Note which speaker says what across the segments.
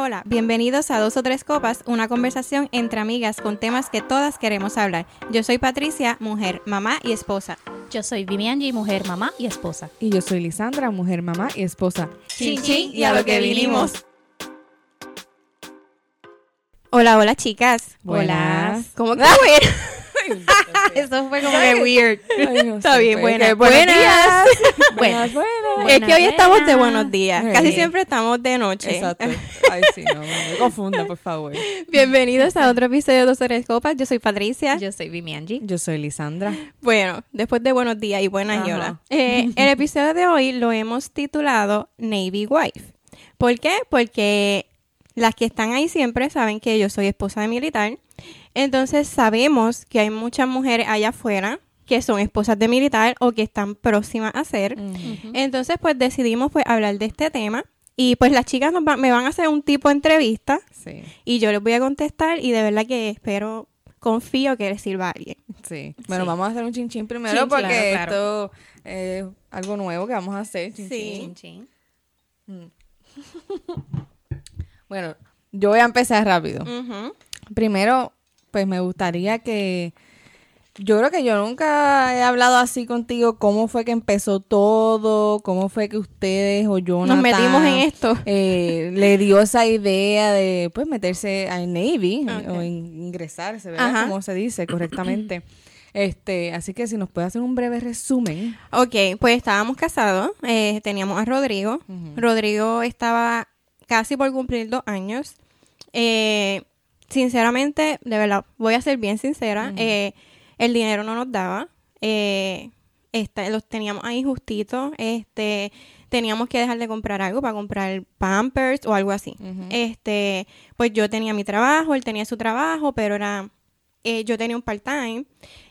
Speaker 1: Hola, hola, bienvenidos a Dos o Tres Copas, una conversación entre amigas con temas que todas queremos hablar. Yo soy Patricia, mujer, mamá y esposa.
Speaker 2: Yo soy Vivianji, mujer, mamá y esposa.
Speaker 3: Y yo soy Lisandra, mujer, mamá y esposa.
Speaker 1: Chin, chin, y a lo que vinimos. Hola, hola, chicas.
Speaker 3: Buenas.
Speaker 1: ¿Cómo que? Eso fue como que weird.
Speaker 3: Ay, no
Speaker 1: Está bien, buenas. Buenas.
Speaker 3: días.
Speaker 1: Buenas.
Speaker 3: Buenas, buenas.
Speaker 1: Es que hoy estamos de buenos días. Casi siempre estamos de noche.
Speaker 3: Exacto. Ay, sí, no, no me confunda, por favor.
Speaker 1: Bienvenidos a otro episodio de Dos Tres Copas. Yo soy Patricia.
Speaker 2: Yo soy Vivianji.
Speaker 3: Yo soy Lisandra.
Speaker 1: Bueno, después de buenos días y buenas
Speaker 3: Ajá.
Speaker 1: y hola. Eh, el episodio de hoy lo hemos titulado Navy Wife. ¿Por qué? Porque las que están ahí siempre saben que yo soy esposa de militar. Entonces sabemos que hay muchas mujeres allá afuera que son esposas de militar o que están próximas a ser. Entonces pues decidimos pues hablar de este tema. Y pues las chicas nos va- me van a hacer un tipo de entrevista
Speaker 3: Sí,
Speaker 1: y yo les voy a contestar y de verdad que espero, confío que les sirva a alguien.
Speaker 3: sí. Bueno,
Speaker 1: Sí.
Speaker 3: vamos a hacer un chinchín primero
Speaker 1: Chin,
Speaker 3: porque
Speaker 2: claro, claro.
Speaker 3: esto es algo nuevo que vamos a hacer. Chin,
Speaker 1: Sí.
Speaker 3: chin.
Speaker 2: Chin, chin.
Speaker 3: Bueno, yo voy a empezar rápido. Primero, pues me gustaría que... Yo creo que yo nunca he hablado así contigo, cómo fue que empezó todo, cómo fue que ustedes o yo
Speaker 1: Nos metimos en esto.
Speaker 3: eh, le dio esa idea de pues meterse al Navy
Speaker 1: Ok.
Speaker 3: o in- ingresarse, ¿verdad?
Speaker 1: Ajá.
Speaker 3: Como se dice correctamente. Este, así que si nos puede hacer un breve resumen.
Speaker 1: Ok, pues estábamos casados, eh, teníamos a Rodrigo. Rodrigo estaba casi por cumplir dos años. Eh, sinceramente, de verdad, voy a ser bien sincera, eh, el dinero no nos daba. Eh, esta- los teníamos ahí justitos. Este, teníamos que dejar de comprar algo para comprar pampers o algo así. Este, pues yo tenía mi trabajo, él tenía su trabajo, pero era eh, yo tenía un part-time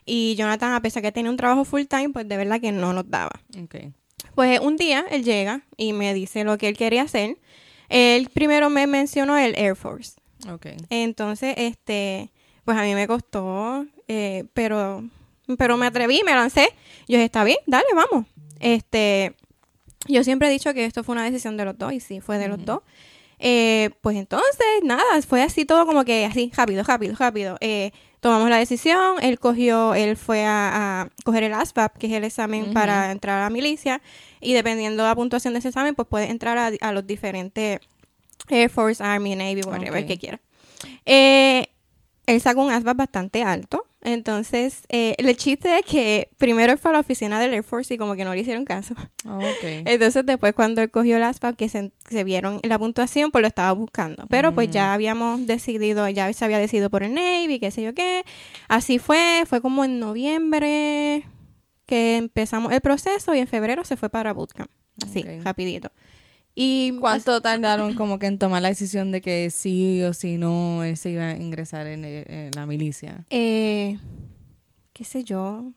Speaker 1: y Jonathan, a pesar que tenía un trabajo full-time, pues de verdad que no nos daba.
Speaker 3: Okay.
Speaker 1: Pues un día él llega y me dice lo que él quería hacer. Él primero me mencionó el Air Force.
Speaker 3: Okay.
Speaker 1: Entonces, este, pues a mí me costó, eh, pero, pero me atreví, me lancé. Yo dije, está bien, dale, vamos. Este, yo siempre he dicho que esto fue una decisión de los dos y sí, fue de los dos. Eh, pues entonces, nada, fue así todo como que así, rápido, rápido, rápido. Eh, tomamos la decisión, él cogió, él fue a, a coger el ASVAB, que es el examen para entrar a la milicia, y dependiendo de la puntuación de ese examen, pues puede entrar a, a los diferentes Air Force, Army, Navy, whatever
Speaker 3: Ok.
Speaker 1: que quiera. Eh, él sacó un ASVAB bastante alto. Entonces, eh, el chiste es que primero él fue a la oficina del Air Force y como que no le hicieron caso.
Speaker 3: Okay.
Speaker 1: Entonces, después cuando él cogió el ASVAB, que se, se vieron la puntuación, pues lo estaba buscando. Pero pues ya habíamos decidido, ya se había decidido por el Navy, qué sé yo qué. Así fue, fue como en noviembre que empezamos el proceso y en febrero se fue para bootcamp. Así, rapidito. Y
Speaker 3: ¿Cuánto tardaron como que en tomar la decisión de que sí o sí no él se iba a ingresar en, el- en la milicia?
Speaker 1: Eh, qué sé yo,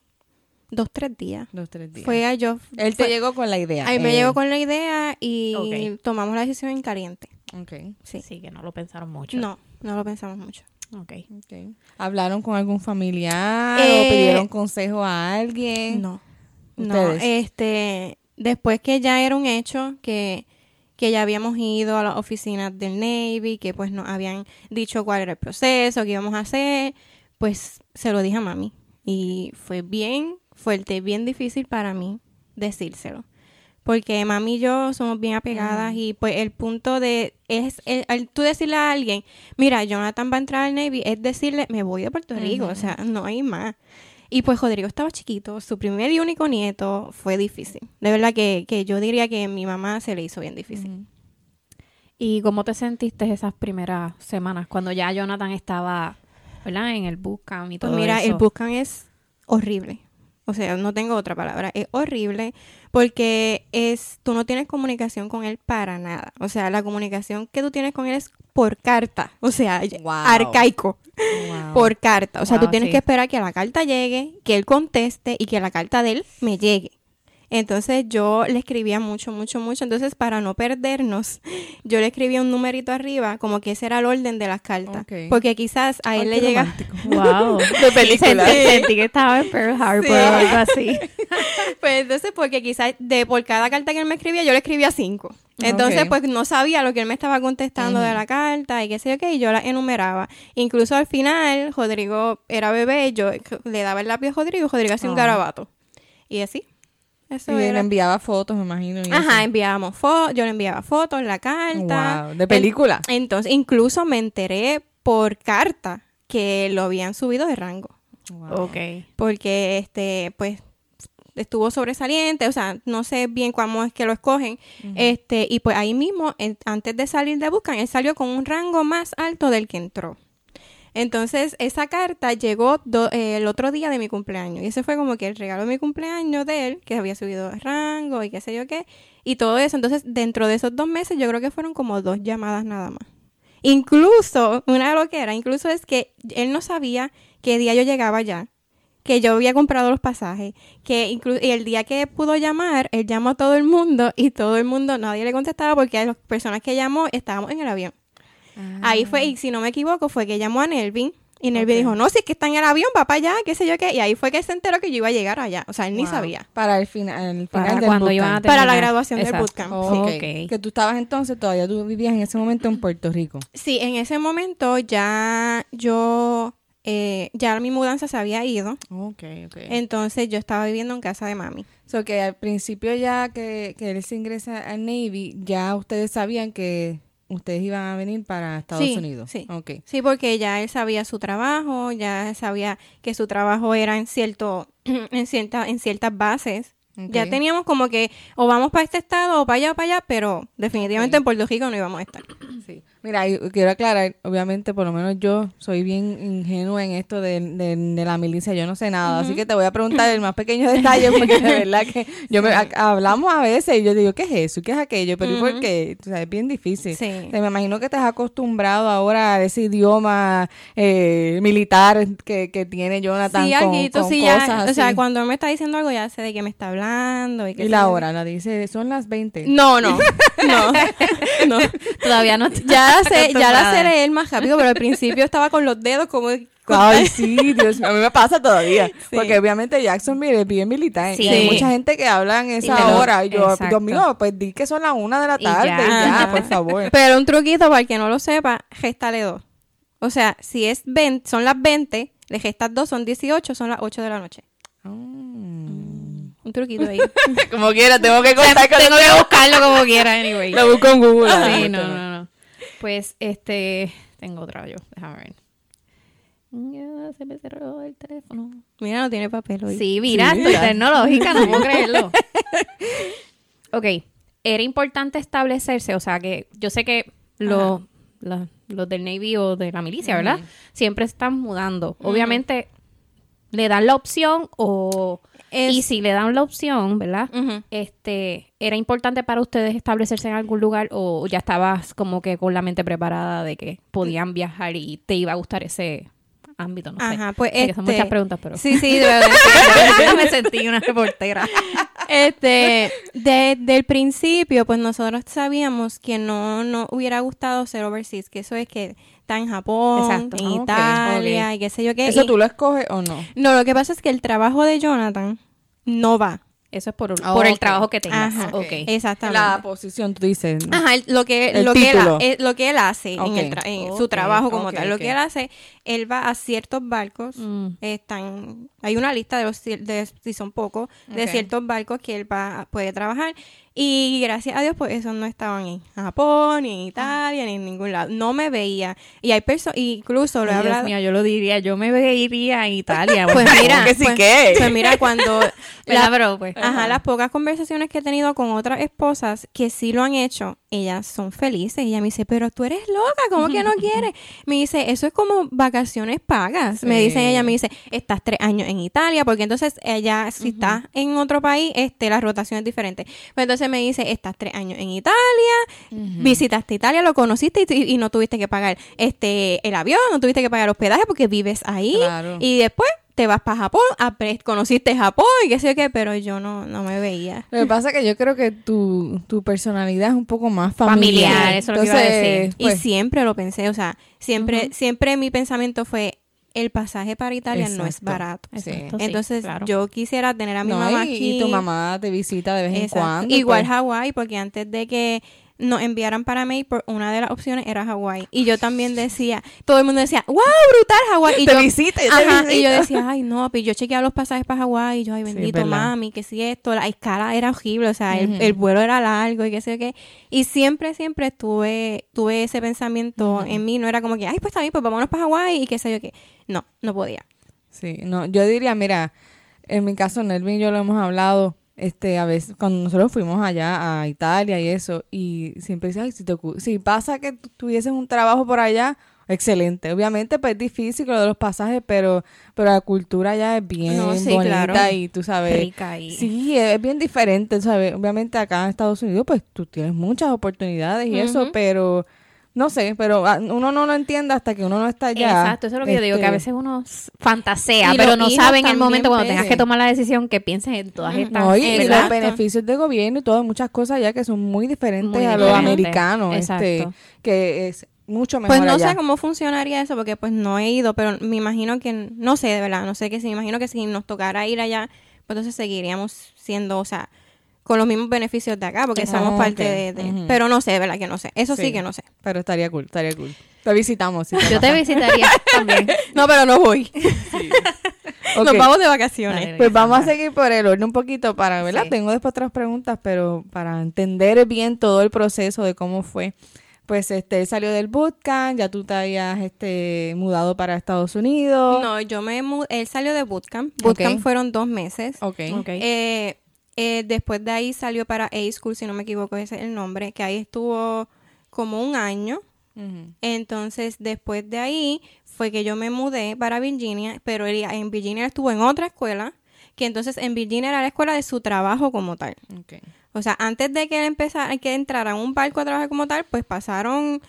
Speaker 1: dos, tres días.
Speaker 3: Dos, tres días.
Speaker 1: Fue a yo.
Speaker 3: él te
Speaker 1: fue-
Speaker 3: llegó con la idea.
Speaker 1: Ahí me
Speaker 3: él.
Speaker 1: llegó con la idea y tomamos la decisión en caliente.
Speaker 3: Okay.
Speaker 1: Sí.
Speaker 2: Sí, que no lo pensaron mucho.
Speaker 1: No, no lo pensamos mucho.
Speaker 2: Ok.
Speaker 3: Okay. ¿Hablaron con algún familiar
Speaker 1: Eh,
Speaker 3: o pidieron consejo a alguien?
Speaker 1: No. No, este, después que ya era un hecho que, que ya habíamos ido a las oficinas del Navy, que pues nos habían dicho cuál era el proceso, qué íbamos a hacer, pues se lo dije a mami. Y fue bien fuerte, bien difícil para mí decírselo. Porque mami y yo somos bien apegadas y pues el punto de es el, tú decirle a alguien, mira, Jonathan va a entrar al Navy, es decirle, me voy de Puerto Rico, o sea, no hay más. Y pues Rodrigo estaba chiquito, su primer y único nieto fue difícil. De verdad que, que yo diría que a mi mamá se le hizo bien difícil.
Speaker 2: ¿Y cómo te sentiste esas primeras semanas cuando ya Jonathan estaba, ¿verdad? En el bootcamp y
Speaker 1: Pues
Speaker 2: todo
Speaker 1: mira,
Speaker 2: eso?
Speaker 1: el bootcamp es horrible. O sea, no tengo otra palabra. Es horrible porque es tú no tienes comunicación con él para nada. O sea, la comunicación que tú tienes con él es por carta. O sea,
Speaker 3: Wow.
Speaker 1: arcaico.
Speaker 3: Wow.
Speaker 1: Por carta. O sea, tú
Speaker 2: Wow,
Speaker 1: tienes
Speaker 2: sí.
Speaker 1: que esperar que la carta llegue, que él conteste y que la carta de él me llegue. Entonces yo le escribía mucho, mucho, mucho. Entonces para no perdernos, yo le escribía un numerito arriba, como que ese era el orden de las cartas. Porque quizás a él
Speaker 3: Ay,
Speaker 1: le llega...
Speaker 2: Wow.
Speaker 3: De película.
Speaker 2: Sentí, sentí que estaba en Pearl Harbor
Speaker 1: Sí.
Speaker 2: o algo así.
Speaker 1: Pues entonces, porque quizás de por cada carta que él me escribía, yo le escribía cinco. Entonces, pues no sabía lo que él me estaba contestando de la carta y qué sé yo qué, y yo la enumeraba. Incluso al final, Rodrigo era bebé, yo le daba el lápiz a Rodrigo, Rodrigo hacía un
Speaker 3: Ah.
Speaker 1: garabato. Y así. Eso
Speaker 3: Y le enviaba fotos, me imagino. y
Speaker 1: Ajá,
Speaker 3: eso.
Speaker 1: enviábamos fotos, yo le enviaba fotos, la carta.
Speaker 3: Wow, de película.
Speaker 1: Entonces, incluso me enteré por carta que lo habían subido de rango.
Speaker 3: Wow.
Speaker 2: Ok.
Speaker 1: porque este pues estuvo sobresaliente, o sea, no sé bien cómo es que lo escogen, este y pues ahí mismo en- antes de salir de Buscan, él salió con un rango más alto del que entró. Entonces, esa carta llegó eh, el otro día de mi cumpleaños. Y ese fue como que el regalo de mi cumpleaños de él, que había subido rango y qué sé yo qué. Y todo eso. Entonces, dentro de esos dos meses, yo creo que fueron como dos llamadas nada más. Incluso, una de lo que era, incluso es que él no sabía qué día yo llegaba ya. Que yo había comprado los pasajes. Que incluso, y el día que pudo llamar, él llamó a todo el mundo y todo el mundo, nadie le contestaba porque a las personas que llamó estábamos en el avión. Ahí fue, y si no me equivoco, fue que llamó a Nelvin. Y Nelvin dijo, no, si es que está en el avión, va para allá, qué sé yo qué. Y ahí fue que él se enteró que yo iba a llegar allá. O sea, él ni sabía.
Speaker 3: Para el final, el
Speaker 2: Para
Speaker 3: final del
Speaker 2: cuando
Speaker 3: bootcamp.
Speaker 2: iban a
Speaker 1: Para la graduación del bootcamp.
Speaker 3: Oh,
Speaker 2: Sí.
Speaker 3: Que tú estabas entonces, todavía tú vivías en ese momento en Puerto Rico.
Speaker 1: Sí, en ese momento ya yo, eh, ya mi mudanza se había ido.
Speaker 3: Ok, ok.
Speaker 1: Entonces yo estaba viviendo en casa de mami.
Speaker 3: So que al principio ya que, que él se ingresa al Navy, ya ustedes sabían que ustedes iban a venir para Estados
Speaker 1: Sí,
Speaker 3: Unidos.
Speaker 1: sí. Porque ya él sabía su trabajo, ya sabía que su trabajo era en cierto, en cierta, en ciertas bases. Ya teníamos como que o vamos para este estado o para allá o para allá, pero definitivamente en Puerto Rico no íbamos a estar.
Speaker 3: Sí. Mira, quiero aclarar, obviamente, por lo menos yo soy bien ingenua en esto de, de- de la milicia, yo no sé nada, así que te voy a preguntar el más pequeño detalle, porque de verdad que yo me, a- hablamos a veces y yo digo, ¿qué es eso? ¿Qué es aquello? Pero ¿y por qué? O sea, es bien difícil.
Speaker 1: Sí.
Speaker 3: O sea, me imagino que te has acostumbrado ahora a ese idioma eh, militar que, que tiene Jonathan
Speaker 1: Sí,
Speaker 3: con, con
Speaker 1: sí,
Speaker 3: cosas
Speaker 1: ya,
Speaker 3: así.
Speaker 1: o sea, cuando él me está diciendo algo ya sé de qué me está hablando. Y, qué
Speaker 3: y la hora, la dice, son las 20.
Speaker 1: No, no, no, no.
Speaker 2: Todavía no
Speaker 1: Ya la sé, ya la sé leer más rápido, pero al principio estaba con los dedos como...
Speaker 3: Ay, sí, Dios mío, a mí me pasa todavía. Porque obviamente Jacksonville es bien militar.
Speaker 2: Sí.
Speaker 3: Y hay mucha gente que habla en esa
Speaker 2: lo-
Speaker 3: hora. Y yo,
Speaker 2: exacto.
Speaker 3: Dios mío, pues di que son las una de la
Speaker 2: Y
Speaker 3: tarde.
Speaker 2: ya.
Speaker 3: Por favor.
Speaker 1: Pero un truquito para el que no lo sepa, gestale dos. O sea, si es 20, son las 20, le gestas dos, son 18, son las 8 de la noche.
Speaker 3: Mm.
Speaker 1: Un truquito ahí.
Speaker 3: Como quiera, tengo que contar con
Speaker 2: Tengo que buscarlo como quiera, anyway.
Speaker 3: Lo busco en Google.
Speaker 2: Sí, no, no, no. Pues, este, tengo otra yo, déjame ver. Ya se me cerró el teléfono.
Speaker 1: Mira, no tiene papel hoy.
Speaker 2: Sí, mira,
Speaker 3: Sí,
Speaker 2: tecnológica, no puedo creerlo. ok, era importante establecerse, o sea que yo sé que la- los del Navy o de la milicia, ¿verdad? Siempre están mudando. Obviamente, le dan la opción o...
Speaker 1: Es-
Speaker 2: Y si le dan la opción, ¿verdad? Este, ¿era importante para ustedes establecerse en algún lugar o ya estabas como que con la mente preparada de que podían viajar y te iba a gustar ese ámbito? No sé.
Speaker 1: Ajá, pues
Speaker 2: son
Speaker 1: este-
Speaker 2: muchas preguntas, pero...
Speaker 1: Sí, sí, de verdad.
Speaker 2: Me sentí una reportera.
Speaker 1: Este, desde el principio, pues nosotros sabíamos que no nos hubiera gustado ser overseas, que eso es que está en Japón,
Speaker 2: Exacto.
Speaker 1: en
Speaker 3: Ah,
Speaker 1: Italia y qué sé yo qué.
Speaker 3: ¿Eso
Speaker 1: y-
Speaker 3: tú lo escoges o no?
Speaker 1: No, lo que pasa es que el trabajo de Jonathan no va.
Speaker 2: Eso es por,
Speaker 3: Ah,
Speaker 2: por el trabajo que tengas.
Speaker 1: Ajá.
Speaker 2: Ok.
Speaker 1: Exactamente.
Speaker 3: La posición, tú dices.
Speaker 1: Ajá, lo que,
Speaker 3: El
Speaker 1: lo, que él, eh, lo que él hace en, el tra- en su trabajo como tal. Lo que él hace, él va a ciertos barcos.
Speaker 2: Mm.
Speaker 1: Están, hay una lista de los de, si son pocos, de ciertos barcos que él va, puede trabajar. Y gracias a Dios, pues esos no estaban en Japón, ni en Italia, ni en ningún lado. No me veía. Y hay personas, incluso lo he
Speaker 2: Ay, Dios mío, yo lo diría, yo me iría en Italia.
Speaker 1: Pues mira,
Speaker 3: que sí
Speaker 1: pues,
Speaker 3: que?
Speaker 1: pues mira, cuando.
Speaker 2: Pues.
Speaker 1: Ajá, las pocas conversaciones que he tenido con otras esposas que sí lo han hecho, ellas son felices. Y ella me dice, pero tú eres loca, ¿cómo que no quieres? Me dice, eso es como vacaciones pagas. Me dice ella, me dice, estás tres años en Italia, porque entonces ella, si estás en otro país, este, la rotación es diferente. Pues entonces me dice, estás tres años en Italia, visitaste Italia, lo conociste y, y no tuviste que pagar este el avión, no tuviste que pagar hospedaje porque vives ahí.
Speaker 3: Claro.
Speaker 1: Y después te vas para Japón, conociste Japón y qué sé yo qué, pero yo no, no me veía.
Speaker 3: Lo que pasa es que yo creo que tu, tu personalidad es un poco más familiar.
Speaker 2: Familiar, eso es lo que iba a decir.
Speaker 1: Y
Speaker 3: pues,
Speaker 1: siempre lo pensé, o sea, siempre, siempre mi pensamiento fue, el pasaje para Italia no es barato.
Speaker 3: Sí.
Speaker 2: Exacto, sí,
Speaker 1: Entonces
Speaker 2: claro.
Speaker 1: yo quisiera tener a mi
Speaker 3: no,
Speaker 1: mamá
Speaker 3: y,
Speaker 1: aquí.
Speaker 3: y tu mamá te visita de vez en cuando.
Speaker 1: Igual
Speaker 3: pues.
Speaker 1: Hawái, porque antes de que nos enviaran para Mayport, una de las opciones era Hawái. Y yo también decía, todo el mundo decía, wow, brutal Hawái. Y
Speaker 3: Te
Speaker 1: yo,
Speaker 3: visita, yo te
Speaker 1: Ajá, y yo decía, ay, no, pues yo chequeaba los pasajes para Hawái y yo, ay, bendito mami, que si esto, la escala era horrible, o sea, el, el vuelo era largo y qué sé yo qué. Y siempre, siempre tuve, tuve ese pensamiento en mí, no era como que, ay, pues está bien, pues vámonos para Hawái y qué sé yo qué. No, no podía.
Speaker 3: Sí, no, yo diría, mira, en mi caso, Nelvin y yo lo hemos hablado, este, a veces, cuando nosotros fuimos allá a Italia y eso, y siempre dice, ay, si, te, si pasa que tu- tuvieses un trabajo por allá, excelente. Obviamente, pues es difícil lo de los pasajes, pero, pero la cultura allá es bien
Speaker 1: No, sí,
Speaker 3: bonita
Speaker 1: claro.
Speaker 3: y tú sabes.
Speaker 2: Rica y...
Speaker 3: Sí, es bien diferente, ¿sabes? Obviamente acá en Estados Unidos, pues tú tienes muchas oportunidades y eso, pero no sé, pero ah, uno no lo entiende hasta que uno no está allá.
Speaker 2: Exacto, eso es lo que yo digo, que a
Speaker 3: Este,
Speaker 2: veces uno fantasea,
Speaker 1: Y
Speaker 2: pero no sabe en el momento cuando tengas que tomar la decisión que pienses en todas estas...
Speaker 3: No, y, y los beneficios de gobierno y todo, muchas cosas allá que son muy diferentes
Speaker 2: Muy
Speaker 3: a los americanos, este,
Speaker 2: Exacto.
Speaker 3: que es mucho mejor
Speaker 1: Pues no
Speaker 3: allá.
Speaker 1: sé cómo funcionaría eso, porque pues no he ido, pero me imagino que, no sé, de verdad, no sé que si, me imagino que si nos tocara ir allá, pues entonces seguiríamos siendo, o sea, con los mismos beneficios de acá, porque
Speaker 3: Ah,
Speaker 1: somos parte
Speaker 3: ok.
Speaker 1: de. Pero no sé, de verdad que no sé. Eso sí,
Speaker 3: Sí.
Speaker 1: que no sé.
Speaker 3: Pero estaría cool, estaría cool. Te visitamos. si
Speaker 2: Yo te visitaría también.
Speaker 1: No, pero no voy.
Speaker 3: Ok.
Speaker 1: Nos vamos de vacaciones.
Speaker 2: Dale.
Speaker 3: Pues vamos a seguir por el orden un poquito para, ¿verdad?
Speaker 2: Sí.
Speaker 3: Tengo después otras preguntas, pero para entender bien todo el proceso de cómo fue. Pues este él salió del bootcamp, ya tú te habías este mudado para Estados Unidos.
Speaker 1: No, yo me mudé, él salió de bootcamp. Bootcamp fueron dos meses.
Speaker 3: Ok.
Speaker 2: Ok.
Speaker 1: Eh, eh, después de ahí salió para A-School, si no me equivoco, ese es el nombre, que ahí estuvo como un año. Entonces, después de ahí fue que yo me mudé para Virginia, pero él en Virginia estuvo en otra escuela, que entonces en Virginia era la escuela de su trabajo como tal. O sea, antes de que él empezara, que entrara en un barco a trabajar como tal, pues pasaron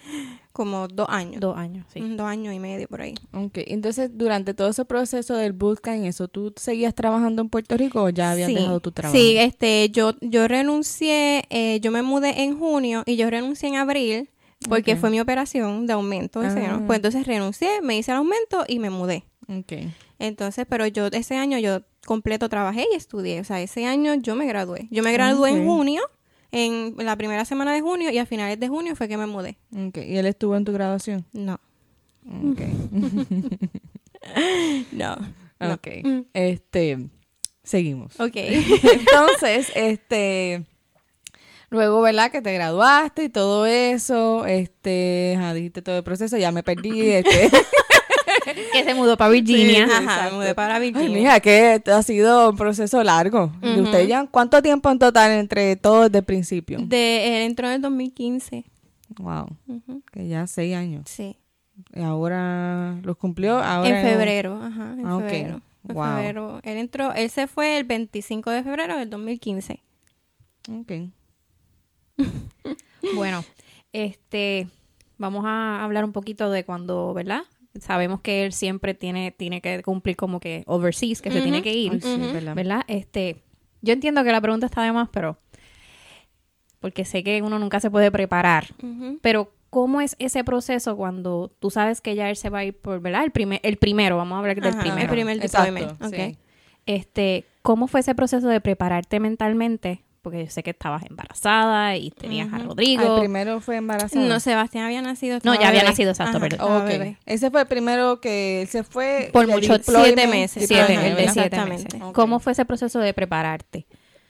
Speaker 1: como dos años.
Speaker 2: Dos años, sí.
Speaker 1: Dos años y medio por ahí.
Speaker 3: Ok, entonces durante todo ese proceso del bootcamp, ¿eso tú seguías trabajando en Puerto Rico o ya habías
Speaker 1: sí,
Speaker 3: dejado tu trabajo?
Speaker 1: Sí, este, yo, yo renuncié, eh, yo me mudé en junio y yo renuncié en abril porque fue mi operación de aumento de seno.
Speaker 3: Ah.
Speaker 1: Pues entonces renuncié, me hice el aumento y me mudé.
Speaker 3: Ok.
Speaker 1: Entonces, pero yo ese año yo completo trabajé y estudié. O sea, ese año yo me gradué. Yo me gradué en junio, en la primera semana de junio y a finales de junio fue que me mudé.
Speaker 3: Ok, ¿y él estuvo en tu graduación?
Speaker 1: No.
Speaker 3: Ok.
Speaker 1: No. no.
Speaker 3: Ok. Este, seguimos.
Speaker 1: Ok.
Speaker 3: Entonces, este, luego, ¿verdad? Que te graduaste y todo eso, este, ajá, dijiste todo el proceso, ya me perdí, este.
Speaker 2: Que se mudó para Virginia.
Speaker 3: Sí,
Speaker 1: Ajá, me mudé para
Speaker 3: Ay,
Speaker 1: Virginia.
Speaker 3: mija, que ha sido un proceso largo. ¿De
Speaker 1: Ujú.
Speaker 3: ustedes ya cuánto tiempo en total entre todos desde el principio?
Speaker 1: De, él entró en el 2015.
Speaker 3: Wow,
Speaker 1: Ujú.
Speaker 3: que ya seis años.
Speaker 1: Sí.
Speaker 3: Y ahora los cumplió ahora
Speaker 1: en febrero, ajá, en
Speaker 3: Ah, ok.
Speaker 1: febrero. En
Speaker 3: Wow.
Speaker 1: febrero. Él entró, él se fue el 25 de febrero del 2015.
Speaker 3: Ok.
Speaker 2: Bueno, este, vamos a hablar un poquito de cuando, ¿verdad? Sabemos que él siempre tiene, tiene que cumplir como que overseas, que se tiene que ir,
Speaker 3: Ay, sí,
Speaker 1: Ujú.
Speaker 3: ¿verdad?
Speaker 2: ¿verdad? Este, yo entiendo que la pregunta está de más, pero porque sé que uno nunca se puede preparar, pero ¿cómo es ese proceso cuando tú sabes que ya él se va a ir por, ¿verdad? El primer, el primero, vamos a hablar del
Speaker 1: Ajá,
Speaker 2: primero.
Speaker 1: el primer deployment. ok.
Speaker 3: sí.
Speaker 2: Este, ¿cómo fue ese proceso de prepararte mentalmente? Porque yo sé que estabas embarazada y tenías a. Rodrigo.
Speaker 3: ¿El primero fue embarazada?
Speaker 1: No, Sebastián había nacido.
Speaker 2: No, ya había
Speaker 1: bebé.
Speaker 2: nacido, exacto,
Speaker 1: Ajá,
Speaker 2: perdón.
Speaker 3: Ese fue el primero que él se fue.
Speaker 2: Por mucho-
Speaker 1: siete meses.
Speaker 2: Siete, el de siete
Speaker 1: exactamente.
Speaker 2: meses.
Speaker 3: Ok.
Speaker 2: ¿Cómo fue ese proceso de prepararte?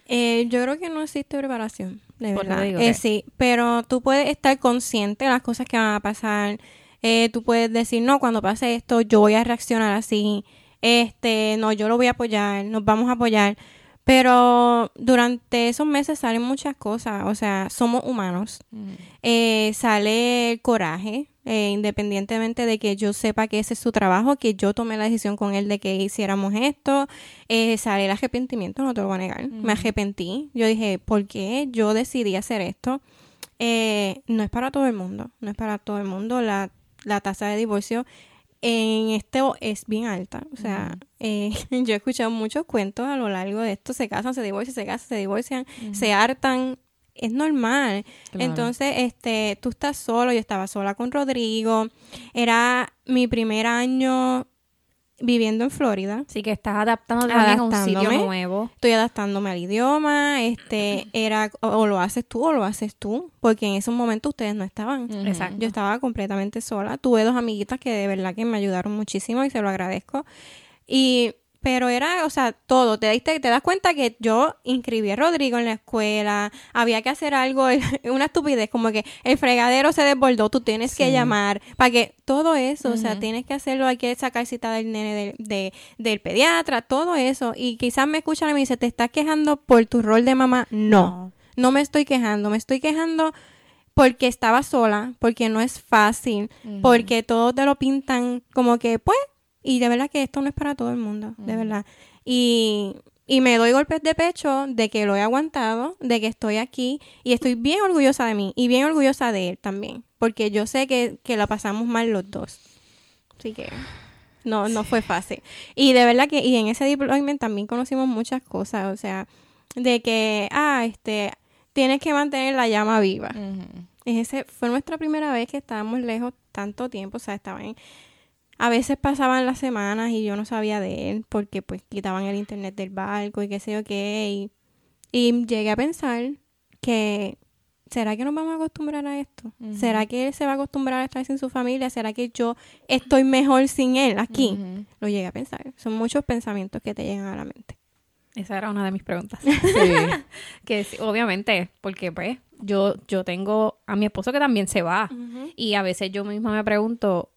Speaker 1: Eh, yo creo que no existe preparación, de
Speaker 2: Por
Speaker 1: verdad.
Speaker 2: digo
Speaker 1: Eh, sí, pero tú puedes estar consciente de las cosas que van a pasar. Eh, tú puedes decir, no, cuando pase esto, yo voy a reaccionar así. Este, no, yo lo voy a apoyar, nos vamos a apoyar. Pero durante esos meses salen muchas cosas. O sea, somos humanos. Eh, sale el coraje, eh, independientemente de que yo sepa que ese es su trabajo, que yo tomé la decisión con él de que hiciéramos esto. Eh, sale el arrepentimiento, no te lo voy a negar. Me arrepentí. Yo dije, ¿por qué yo decidí hacer esto? Eh, no es para todo el mundo, no es para todo el mundo. La, la tasa de divorcio en este es bien alta. O sea, eh, yo he escuchado muchos cuentos a lo largo de esto. Se casan, se divorcian, se casan, se divorcian, se hartan. Es normal.
Speaker 3: Claro.
Speaker 1: Entonces, este, tú estás solo, yo estaba sola con Rodrigo. Era mi primer año viviendo en Florida.
Speaker 2: Así que estás adaptando también a un sitio
Speaker 1: Adaptándome.
Speaker 2: nuevo.
Speaker 1: Estoy adaptándome al idioma, este, era, o, o lo haces tú o lo haces tú, porque en ese momento ustedes no estaban.
Speaker 2: Exacto.
Speaker 1: Yo estaba completamente sola. Tuve dos amiguitas que de verdad que me ayudaron muchísimo y se lo agradezco. Y, pero era, o sea, todo. Te, diste, te das cuenta que yo inscribí a Rodrigo en la escuela, había que hacer algo, una estupidez, como que el fregadero se desbordó, tú tienes que llamar, para que todo eso, o sea, tienes que hacerlo, hay que sacar cita del nene del, de- del pediatra, todo eso. Y quizás me escuchan y me dicen, ¿te estás quejando por tu rol de mamá? No, no me estoy quejando, me estoy quejando porque estaba sola, porque no es fácil, porque todos te lo pintan como que, pues, y de verdad que esto no es para todo el mundo, de verdad. Y, y me doy golpes de pecho de que lo he aguantado, de que estoy aquí y estoy bien orgullosa de mí y bien orgullosa de él también, porque yo sé que, que la pasamos mal los dos. Así que no, no fue fácil. Y de verdad que, y en ese deployment también conocimos muchas cosas, o sea, de que, ah, este, tienes que mantener la llama viva.
Speaker 3: Ujú.
Speaker 1: Ese fue nuestra primera vez que estábamos lejos tanto tiempo, o sea, estaban a veces pasaban las semanas y yo no sabía de él porque pues quitaban el internet del barco y qué sé yo qué y, y llegué a pensar que ¿será que nos vamos a acostumbrar a esto? ¿Será que él se va a acostumbrar a estar sin su familia? ¿Será que yo estoy mejor sin él aquí? Lo llegué a pensar. Son muchos pensamientos que te llegan a la mente.
Speaker 2: Esa era una de mis preguntas.
Speaker 3: Sí.
Speaker 2: que obviamente, porque pues yo, yo tengo a mi esposo que también se va. Y a veces yo misma me pregunto,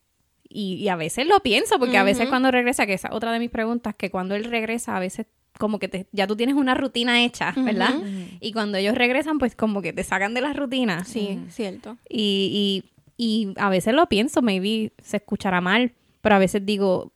Speaker 2: y, y a veces lo pienso, porque a veces cuando regresa, que esa es otra de mis preguntas, que cuando él regresa, a veces como que te- ya tú tienes una rutina hecha, ¿verdad? Y cuando ellos regresan, pues como que te sacan de la rutina.
Speaker 1: Sí, cierto.
Speaker 2: Y, y, y a veces lo pienso, maybe se escuchará mal, pero a veces digo,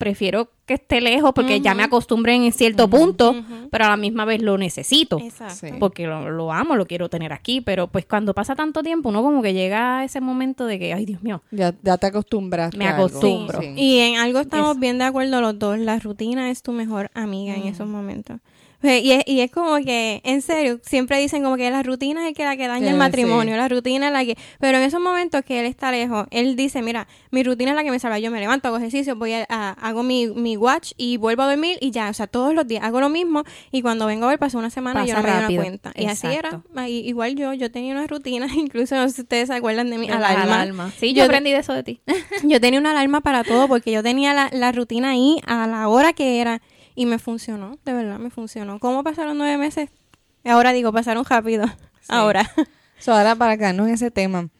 Speaker 2: prefiero que esté lejos porque ya me acostumbré en cierto punto, pero a la misma vez lo necesito.
Speaker 1: Exacto.
Speaker 2: Porque lo, lo amo, lo quiero tener aquí, pero pues cuando pasa tanto tiempo, uno como que llega a ese momento de que, ay Dios mío,
Speaker 3: Ya, ya te acostumbraste.
Speaker 2: Me acostumbro.
Speaker 3: Sí.
Speaker 1: Y en algo estamos
Speaker 2: Es-
Speaker 1: bien de acuerdo los dos. La rutina es tu mejor amiga en esos momentos. Pues, Y es, y es como que, en serio, siempre dicen como que la rutina es que la que daña
Speaker 3: Eh,
Speaker 1: el matrimonio,
Speaker 3: sí.
Speaker 1: la rutina es la que... Pero en esos momentos que él está lejos, él dice, mira, mi rutina es la que me salva. Yo me levanto, hago ejercicio, voy a, a- hago mi, mi watch y vuelvo a dormir y ya, o sea, todos los días hago lo mismo y cuando vengo a ver pasó una semana y yo no me doy una cuenta. Y así era. Y- Igual yo, yo tenía una rutina, incluso no sé si ustedes se acuerdan de mi
Speaker 2: la
Speaker 1: alarma.
Speaker 2: alarma. Sí, yo,
Speaker 1: Yo-
Speaker 2: aprendí de eso de ti.
Speaker 1: Yo tenía una alarma para todo porque yo tenía la, la rutina ahí a la hora que era y me funcionó, de verdad me funcionó. ¿Cómo pasaron nueve meses? Ahora digo, pasaron rápido. Ahora.
Speaker 3: So, ahora para quedarnos en ese tema,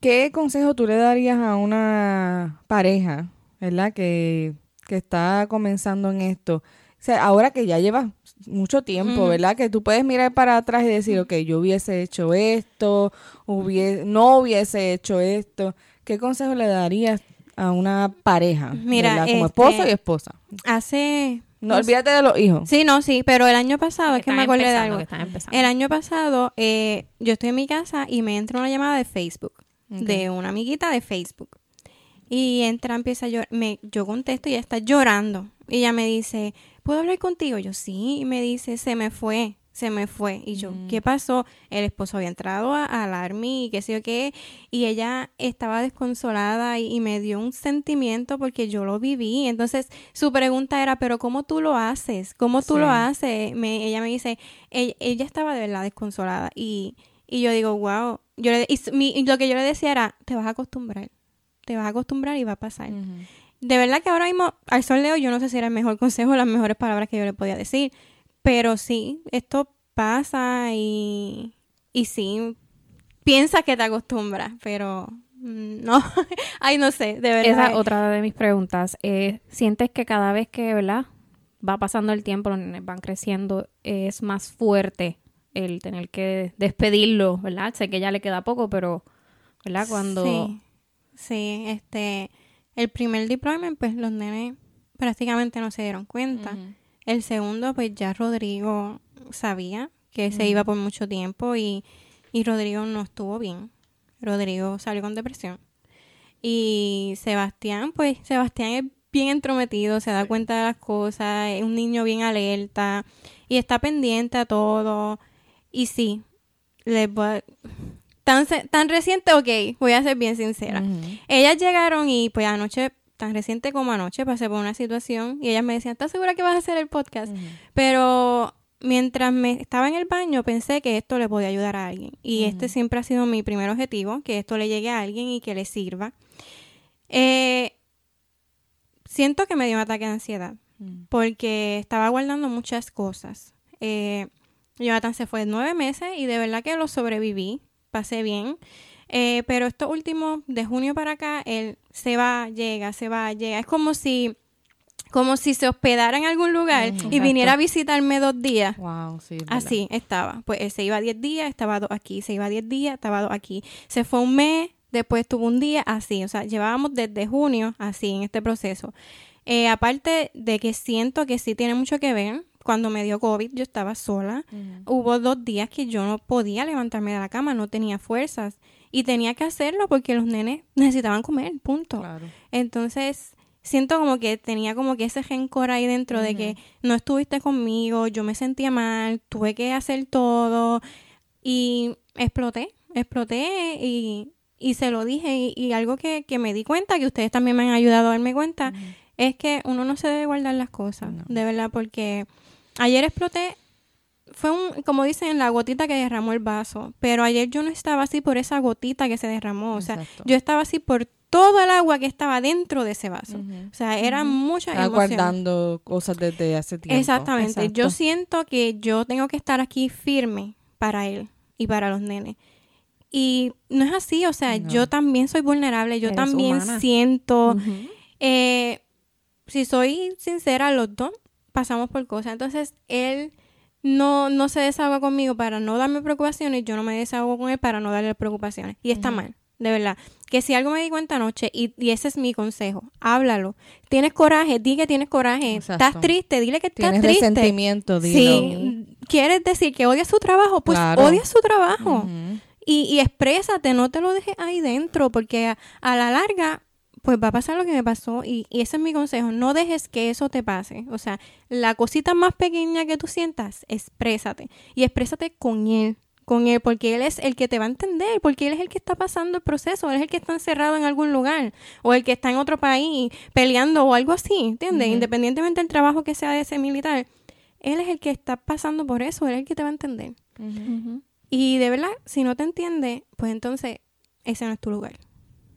Speaker 3: ¿qué consejo tú le darías a una pareja, verdad, que, que está comenzando en esto? O sea, ahora que ya llevas mucho tiempo. ¿verdad? Que tú puedes mirar para atrás y decir, ok, yo hubiese hecho esto, hubie- no hubiese hecho esto. ¿Qué consejo le darías a una pareja,
Speaker 1: Mira.
Speaker 3: Como
Speaker 1: este-
Speaker 3: esposo y esposa?
Speaker 1: Hace...
Speaker 3: No olvídate de los hijos.
Speaker 1: Sí, no, sí, pero el año pasado, es que me acordé de algo.
Speaker 2: que están empezando.
Speaker 1: El año pasado, eh, yo estoy en mi casa y me entra una llamada de Facebook, de una amiguita de Facebook. Y entra, empieza a llorar. Me, yo contesto y ella está llorando. Y ella me dice, ¿puedo hablar contigo? Yo sí. Y me dice, se me fue, se me fue. Y yo, ¿qué pasó? El esposo había entrado a, a y qué sé yo qué. Y ella estaba desconsolada y, y me dio un sentimiento porque yo lo viví. Entonces, su pregunta era, ¿pero cómo tú lo haces? ¿Cómo tú
Speaker 3: Sí.
Speaker 1: lo haces? Me, ella me dice, ella, ella estaba de verdad desconsolada. Y, y yo digo, wow. Yo le, y mi- lo que yo le decía era, te vas a acostumbrar. Te vas a acostumbrar y va a pasar. De verdad que ahora mismo, al sol hoy, yo no sé si era el mejor consejo, las mejores palabras que yo le podía decir. Pero sí, esto pasa y, y sí, piensas que te acostumbras, pero no. Ay, no sé, de verdad.
Speaker 2: Esa es otra de mis preguntas. Eh, ¿Sientes que cada vez que, ¿verdad? Va pasando el tiempo, los nenes van creciendo, es más fuerte el tener que despedirlo, ¿verdad? Sé que ya le queda poco, pero, ¿verdad? Cuando...
Speaker 1: Sí, sí, este, el primer deployment, pues los nenes prácticamente no se dieron cuenta. El segundo, pues ya Rodrigo sabía que se iba por mucho tiempo y, y Rodrigo no estuvo bien. Rodrigo salió con depresión. Y Sebastián, pues Sebastián es bien entrometido, se da cuenta de las cosas, es un niño bien alerta y está pendiente a todo. Y sí, les voy a- Tan, tan reciente, ok, voy a ser bien sincera. Ellas llegaron y pues anoche, tan reciente como anoche, pasé por una situación y ellas me decían, ¿estás segura que vas a hacer el podcast? Pero mientras me estaba en el baño pensé que esto le podía ayudar a alguien. Y este siempre ha sido mi primer objetivo, que esto le llegue a alguien y que le sirva. Eh, siento que me dio un ataque de ansiedad
Speaker 3: Mm.
Speaker 1: porque estaba guardando muchas cosas. Eh, Jonathan se fue nueve meses y de verdad que lo sobreviví, pasé bien. Eh, pero estos últimos, de junio para acá, él se va, llega, se va, llega. Es como si, como si se hospedara en algún lugar y viniera a visitarme dos días.
Speaker 3: Wow, sí. es verdad.
Speaker 1: Así estaba. Pues él se iba 10 días, estaba dos aquí. Se iba 10 días, estaba dos aquí. Se fue un mes, después tuvo un día, así. O sea, llevábamos desde junio así en este proceso. Eh, aparte de que siento que sí tiene mucho que ver, cuando me dio COVID yo estaba sola. Hubo dos días que yo no podía levantarme de la cama, no tenía fuerzas. Y tenía que hacerlo porque los nenes necesitaban comer, punto.
Speaker 3: Claro.
Speaker 1: Entonces, siento como que tenía como que ese rencor ahí dentro de que no estuviste conmigo, yo me sentía mal, tuve que hacer todo y exploté, exploté y, y se lo dije y, y algo que, que me di cuenta, que ustedes también me han ayudado a darme cuenta, es que uno no se debe guardar las cosas,
Speaker 3: No.
Speaker 1: de verdad, porque ayer exploté, fue un, como dicen, la gotita que derramó el vaso, pero ayer yo no estaba así por esa gotita que se derramó, o sea,
Speaker 3: Exacto.
Speaker 1: yo estaba así por todo el agua que estaba dentro de ese vaso. O sea, eran muchas
Speaker 3: Estaba
Speaker 1: emociones.
Speaker 3: guardando cosas desde hace tiempo.
Speaker 1: Exactamente. Yo siento que yo tengo que estar aquí firme para él y para los nenes. Y no es así, o sea,
Speaker 3: No.
Speaker 1: yo también soy vulnerable, yo
Speaker 2: Eres
Speaker 1: también
Speaker 2: humana.
Speaker 1: siento, eh, si soy sincera, los dos pasamos por cosas. Entonces, él no, no se desahoga conmigo para no darme preocupaciones, yo no me desahogo con él para no darle preocupaciones. Y está mal, de verdad. Que si algo me di cuenta anoche, y, y ese es mi consejo, háblalo. Tienes coraje, di que tienes coraje.
Speaker 3: Exacto.
Speaker 1: Estás triste, dile que estás
Speaker 3: Tienes
Speaker 1: triste.
Speaker 3: resentimiento, dilo.
Speaker 1: Sí, quieres decir que odias su trabajo, pues
Speaker 3: Claro.
Speaker 1: odias su trabajo. Y, y exprésate, no te lo dejes ahí dentro, porque a, a la larga, pues va a pasar lo que me pasó. Y, y ese es mi consejo, no dejes que eso te pase. O sea, la cosita más pequeña que tú sientas, exprésate. Y exprésate con él, con él, porque él es el que te va a entender, porque él es el que está pasando el proceso, él es el que está encerrado en algún lugar, o el que está en otro país peleando o algo así, ¿entiendes? Independientemente del trabajo que sea de ese militar, él es el que está pasando por eso, él es el que te va a entender. Y de verdad, si no te entiende, pues entonces ese no es tu lugar,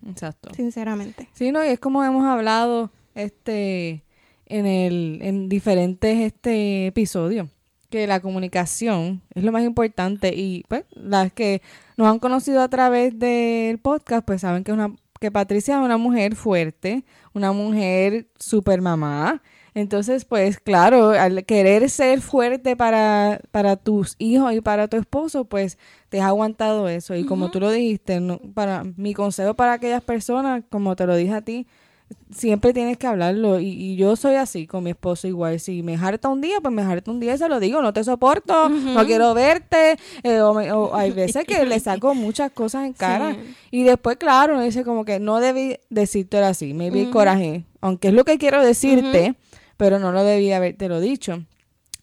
Speaker 3: Exacto.
Speaker 1: sinceramente.
Speaker 3: Sí, no, y es como hemos hablado este en el en diferentes este episodios que la comunicación es lo más importante y pues las que nos han conocido a través del podcast pues saben que es una que Patricia es una mujer fuerte, una mujer super mamá. Entonces, pues claro, al querer ser fuerte para, para tus hijos y para tu esposo, pues te has aguantado eso. Y como tú lo dijiste, no- para mi consejo para aquellas personas, como te lo dije a ti, siempre tienes que hablarlo. Y, y yo soy así con mi esposo igual. Si me harta un día, pues me harta un día y se lo digo. No te soporto, no quiero verte. eh, o, me- o hay veces que le saco muchas cosas en cara.
Speaker 1: Sí.
Speaker 3: Y después, claro, uno dice como que no debí decirte así. Me vi
Speaker 1: Ujú.
Speaker 3: coraje. Aunque es lo que quiero decirte, pero no lo debí haberte lo dicho.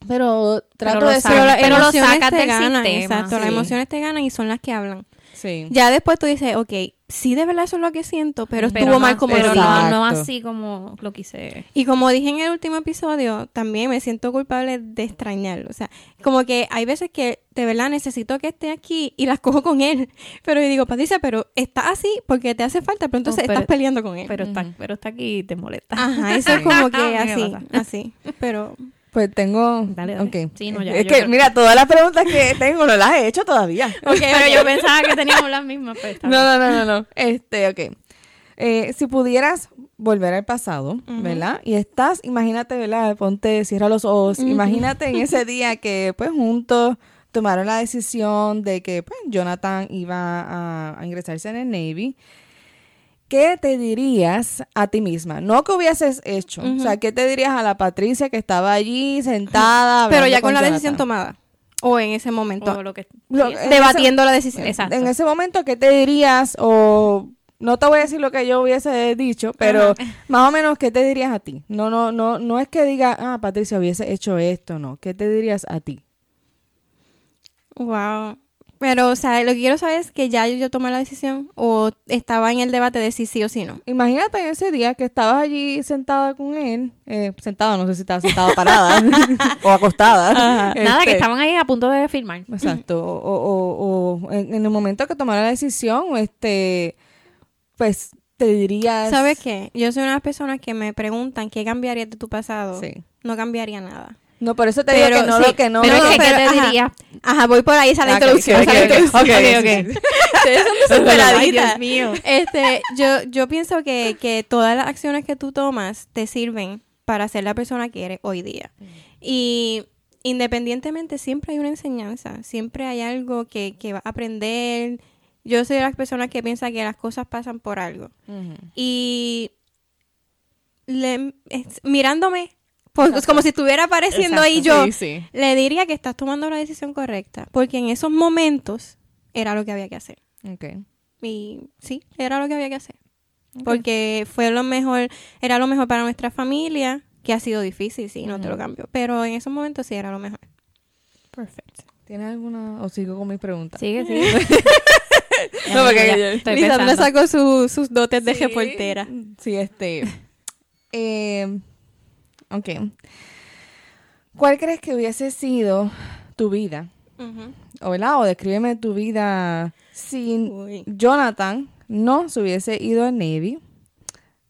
Speaker 3: Pero trato
Speaker 2: lo
Speaker 3: de ser...
Speaker 1: las
Speaker 2: pero lo sacas
Speaker 1: te ganan,
Speaker 2: sistema,
Speaker 1: exacto, las emociones te ganan y son las que hablan.
Speaker 3: Sí.
Speaker 1: Ya después tú dices, ok, sí de verdad eso es lo que siento, pero
Speaker 2: Pero
Speaker 1: estuvo
Speaker 2: no-
Speaker 1: mal como lo
Speaker 2: pero no, no así como lo quise.
Speaker 1: Y como dije en el último episodio, también me siento culpable de extrañarlo. O sea, como que hay veces que de verdad necesito que esté aquí y las cojo con él. Pero yo digo, Patricia, pero está así porque te hace falta, pero entonces
Speaker 2: No, pero-
Speaker 1: estás peleando con él.
Speaker 2: Pero está, pero está aquí y te molesta.
Speaker 1: Ajá, eso es como que
Speaker 2: ¿Qué
Speaker 1: así, así. Pero
Speaker 3: Pues tengo...
Speaker 2: Dale, dale.
Speaker 3: ok.
Speaker 2: Sí, no, ya,
Speaker 3: es que,
Speaker 2: creo-
Speaker 3: mira, todas las preguntas que tengo no las he hecho todavía.
Speaker 2: pero yo pensaba que teníamos las mismas. Pues, está
Speaker 3: No, no, no, no, no. Este, ok. Eh, si pudieras volver al pasado, ¿verdad? Y estás, imagínate, ¿verdad? Ponte, cierra los ojos. Imagínate en ese día que, pues, juntos tomaron la decisión de que, pues, Jonathan iba a, a ingresarse en el Navy. ¿Qué te dirías a ti misma? No que hubieses hecho. O sea, ¿qué te dirías a la Patricia que estaba allí sentada?
Speaker 1: pero ya con la
Speaker 3: Jonathan?
Speaker 1: decisión tomada. O en ese momento.
Speaker 2: O lo que,
Speaker 3: Lo-
Speaker 2: sí,
Speaker 3: en
Speaker 1: debatiendo la decisión.
Speaker 2: Exacto.
Speaker 3: En ese momento, ¿qué te dirías? O no te voy a decir lo que yo hubiese dicho, pero más o menos, ¿qué te dirías a ti? No, no, no, no es que diga, ah, Patricia hubiese hecho esto, no. ¿Qué te dirías a ti?
Speaker 1: Wow. Pero, o sea, lo que quiero saber es que ya yo tomé la decisión o estaba en el debate de si sí o si no.
Speaker 3: Imagínate ese día que estabas allí sentada con él, eh, sentada, no sé si estaba sentada parada o acostada.
Speaker 2: Nada, que
Speaker 3: Este,
Speaker 2: estaban ahí a punto de filmar.
Speaker 3: Exacto. O, o- o en, en el momento que tomara la decisión, este, pues te dirías.
Speaker 1: ¿Sabes qué? Yo soy una de las personas que me preguntan qué cambiaría de tu pasado.
Speaker 3: Sí.
Speaker 1: No cambiaría nada.
Speaker 3: No, por eso te
Speaker 1: Pero,
Speaker 3: digo que no
Speaker 1: sí,
Speaker 3: lo que no.
Speaker 2: pero
Speaker 3: no,
Speaker 2: es que, ¿qué
Speaker 1: pero,
Speaker 2: te
Speaker 1: ajá.
Speaker 2: diría?
Speaker 1: Ajá, voy por ahí, esa es la introducción.
Speaker 3: ok,
Speaker 1: esa es la
Speaker 3: ok,
Speaker 1: introducción.
Speaker 3: ok,
Speaker 1: Ok,
Speaker 3: sí,
Speaker 1: ok.
Speaker 3: sí.
Speaker 1: Ustedes son
Speaker 2: Ay,
Speaker 1: desesperaditas.
Speaker 2: Dios mío.
Speaker 1: Este, yo, yo pienso que, que todas las acciones que tú tomas te sirven para ser la persona que eres hoy día. Y independientemente, siempre hay una enseñanza, siempre hay algo que, que vas a aprender. Yo soy de las personas que piensa que las cosas pasan por algo. Y le- es- mirándome, pues, como si estuviera apareciendo ahí yo,
Speaker 3: Sí, sí.
Speaker 1: le diría que estás tomando la decisión correcta, porque en esos momentos era lo que había que hacer.
Speaker 3: Ok.
Speaker 1: Y sí, era lo que había que hacer. Porque fue lo mejor, era lo mejor para nuestra familia, que ha sido difícil, sí, no te lo cambio. Pero en esos momentos sí era lo mejor.
Speaker 3: Perfecto. ¿Tienes alguna o sigo con mis preguntas?
Speaker 2: Sigue, sigue.
Speaker 3: No, porque
Speaker 2: Ya,
Speaker 3: yo-
Speaker 2: estoy
Speaker 1: Lisandra
Speaker 2: pensando.
Speaker 1: sacó su- sus dotes de reportera.
Speaker 3: Sí, este. eh, ok. ¿Cuál crees que hubiese sido tu vida?
Speaker 1: Ujú.
Speaker 3: O, ¿verdad? O descríbeme tu vida sin
Speaker 1: Uy.
Speaker 3: Jonathan no se hubiese ido al Navy.